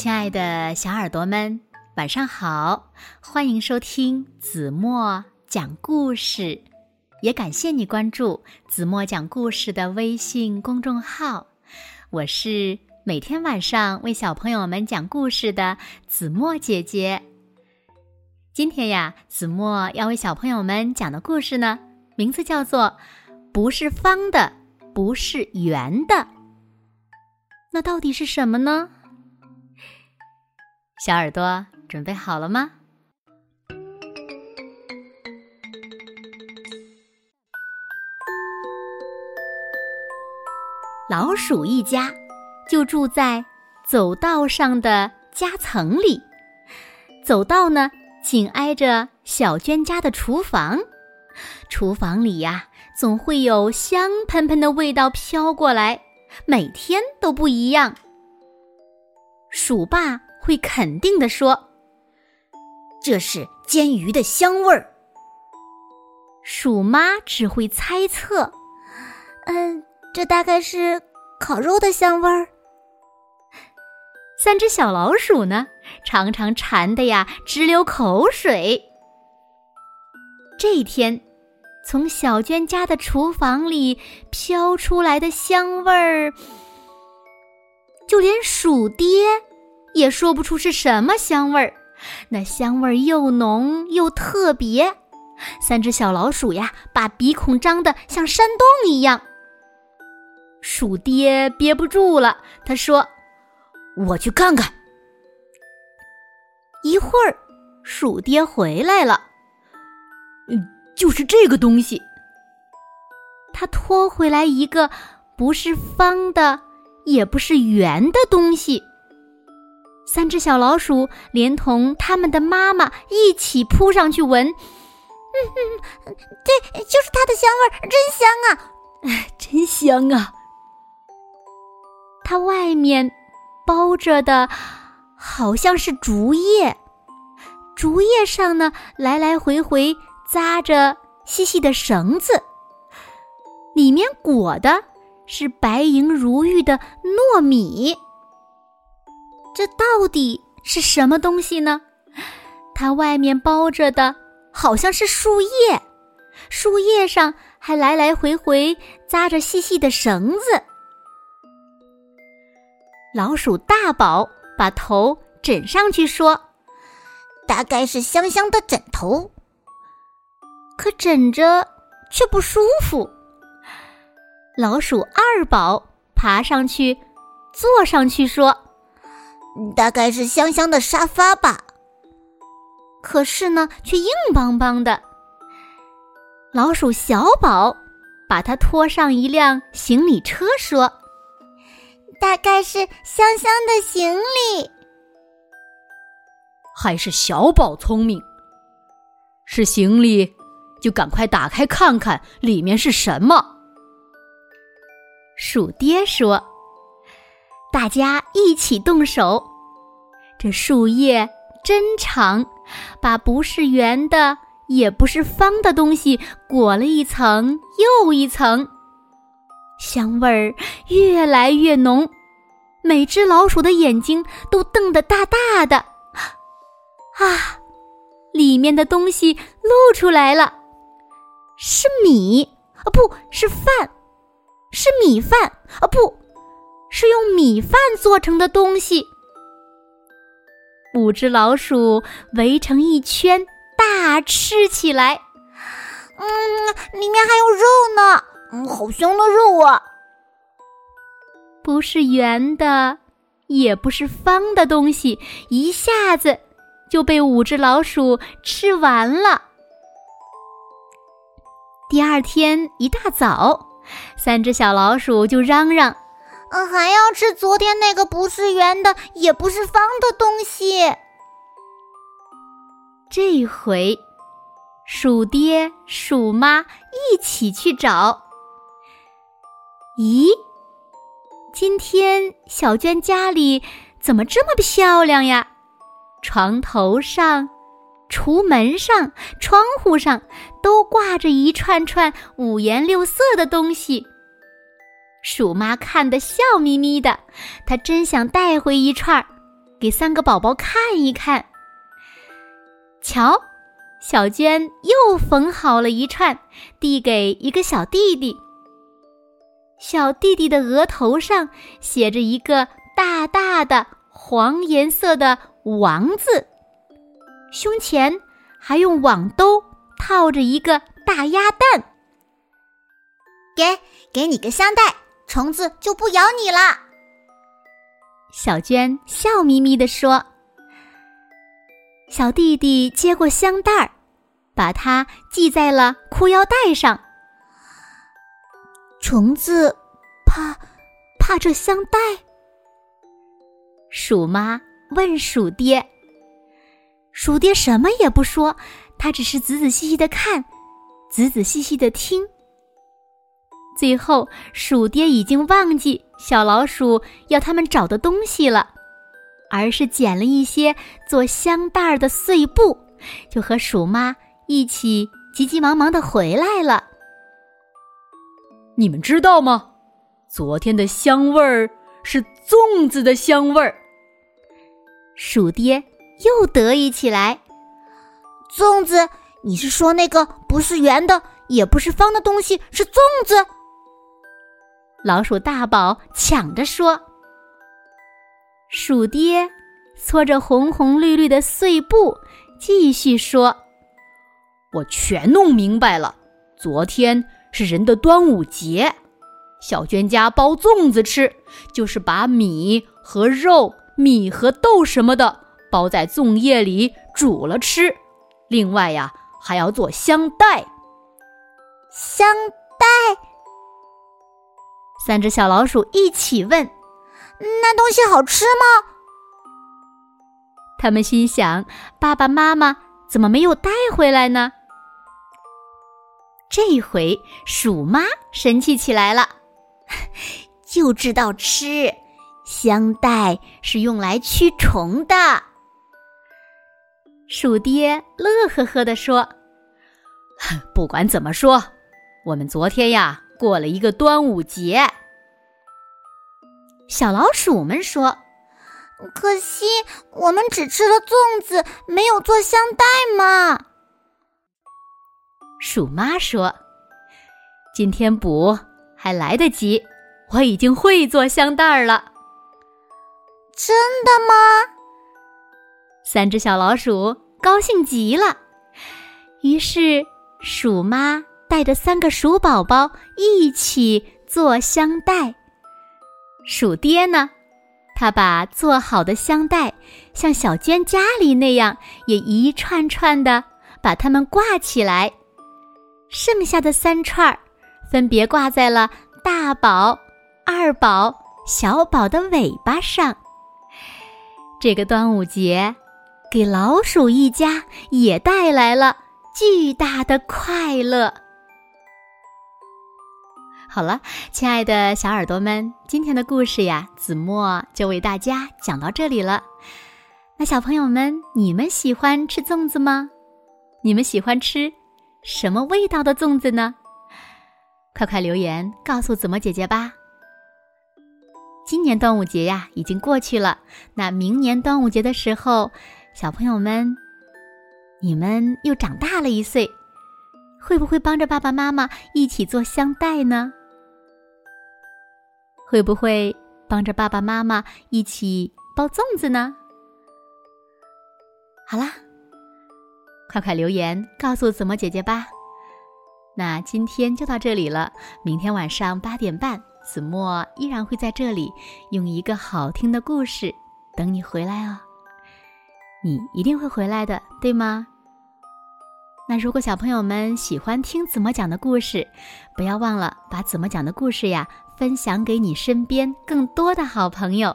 亲爱的小耳朵们，晚上好！欢迎收听子墨讲故事，也感谢你关注子墨讲故事的微信公众号。我是每天晚上为小朋友们讲故事的子墨姐姐。今天呀，子墨要为小朋友们讲的故事呢，名字叫做《不是方的，不是圆的》。那到底是什么呢？小耳朵准备好了吗？老鼠一家就住在走道上的夹层里，走道呢紧挨着小娟家的厨房，厨房里呀总会有香喷喷的味道飘过来，每天都不一样。鼠爸。会肯定的说：“这是煎鱼的香味儿。”鼠妈只会猜测：“嗯，这大概是烤肉的香味儿。”三只小老鼠呢，常常馋的呀直流口水。这一天，从小娟家的厨房里飘出来的香味儿，就连鼠爹。也说不出是什么香味儿，那香味儿又浓又特别。三只小老鼠呀，把鼻孔张得像山洞一样。鼠爹憋不住了，他说：“我去看看。”一会儿，鼠爹回来了，嗯，就是这个东西。他拖回来一个不是方的，也不是圆的东西。三只小老鼠连同他们的妈妈一起扑上去闻，嗯嗯，对，就是它的香味儿，真香啊，真香啊！它外面包着的好像是竹叶，竹叶上呢来来回回扎着细细的绳子，里面裹的是白莹如玉的糯米。这到底是什么东西呢？它外面包着的好像是树叶，树叶上还来来回回扎着细细的绳子。老鼠大宝把头枕上去说：“大概是香香的枕头。”可枕着却不舒服。老鼠二宝爬上去，坐上去说。大概是香香的沙发吧，可是呢，却硬邦邦的。老鼠小宝把它拖上一辆行李车，说：“大概是香香的行李。”还是小宝聪明，是行李，就赶快打开看看里面是什么。鼠爹说。大家一起动手，这树叶真长，把不是圆的也不是方的东西裹了一层又一层，香味儿越来越浓，每只老鼠的眼睛都瞪得大大的。啊，里面的东西露出来了，是米啊，不是饭，是米饭啊，不。是用米饭做成的东西。五只老鼠围成一圈，大吃起来。嗯，里面还有肉呢，嗯，好香的肉啊！不是圆的，也不是方的东西，一下子就被五只老鼠吃完了。第二天一大早，三只小老鼠就嚷嚷。嗯，还要吃昨天那个不是圆的，也不是方的东西。这回，鼠爹、鼠妈一起去找。咦，今天小娟家里怎么这么漂亮呀？床头上、橱门上、窗户上都挂着一串串五颜六色的东西。鼠妈看得笑眯眯的，她真想带回一串儿，给三个宝宝看一看。瞧，小娟又缝好了一串，递给一个小弟弟。小弟弟的额头上写着一个大大的黄颜色的“王”字，胸前还用网兜套着一个大鸭蛋。给，给你个香袋，虫子就不咬你了。小娟笑眯眯地说。小弟弟接过香袋儿，把它系在了裤腰带上。虫子怕怕这香袋？鼠妈问鼠爹。鼠爹什么也不说，他只是仔仔细细的看，仔仔细细的听。最后，鼠爹已经忘记小老鼠要他们找的东西了。而是捡了一些做香袋儿的碎布，就和鼠妈一起急急忙忙的回来了。你们知道吗？昨天的香味儿是粽子的香味儿。鼠爹又得意起来。粽子？你是说那个不是圆的，也不是方的东西是粽子？老鼠大宝抢着说。鼠爹搓着红红绿绿的碎布，继续说：“我全弄明白了。昨天是人的端午节，小娟家包粽子吃，就是把米和肉、米和豆什么的包在粽叶里煮了吃。另外呀，还要做香袋。香？三只小老鼠一起问。”那东西好吃吗？他们心想：爸爸妈妈怎么没有带回来呢？这回鼠妈神气起来了，就知道吃香袋是用来驱虫的。鼠爹乐呵呵地说：“不管怎么说，我们昨天呀过了一个端午节。”小老鼠们说：“可惜我们只吃了粽子，没有做香袋嘛。”鼠妈说：“今天补还来得及，我已经会做香袋了。”真的吗？三只小老鼠高兴极了。于是，鼠妈带着三个鼠宝宝一起做香袋。鼠爹呢？他把做好的香袋，像小娟家里那样，也一串串的把它们挂起来。剩下的三串儿，分别挂在了大宝、二宝、小宝的尾巴上。这个端午节，给老鼠一家也带来了巨大的快乐。好了，亲爱的小耳朵们，今天的故事呀，子墨就为大家讲到这里了。那小朋友们，你们喜欢吃粽子吗？你们喜欢吃什么味道的粽子呢？快快留言告诉子墨姐姐吧。今年端午节呀，已经过去了。那明年端午节的时候，小朋友们，你们又长大了一岁，会不会帮着爸爸妈妈一起做香袋呢？会不会帮着爸爸妈妈一起包粽子呢？好啦，快快留言告诉子墨姐姐吧。那今天就到这里了，明天晚上八点半，子墨依然会在这里用一个好听的故事等你回来哦。你一定会回来的，对吗？那如果小朋友们喜欢听子墨讲的故事，不要忘了把子墨讲的故事呀。分享给你身边更多的好朋友，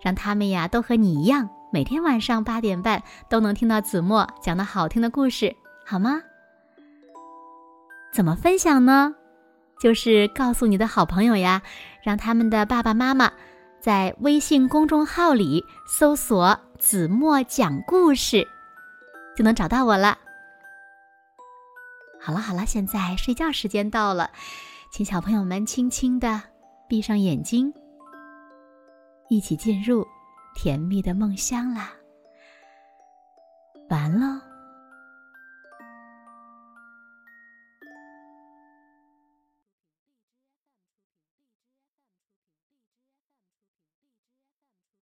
让他们呀都和你一样，每天晚上八点半都能听到子墨讲的好听的故事，好吗？怎么分享呢？就是告诉你的好朋友呀，让他们的爸爸妈妈在微信公众号里搜索“子墨讲故事”，就能找到我了。好了好了，现在睡觉时间到了，请小朋友们轻轻的。闭上眼睛，一起进入甜蜜的梦乡啦。完了。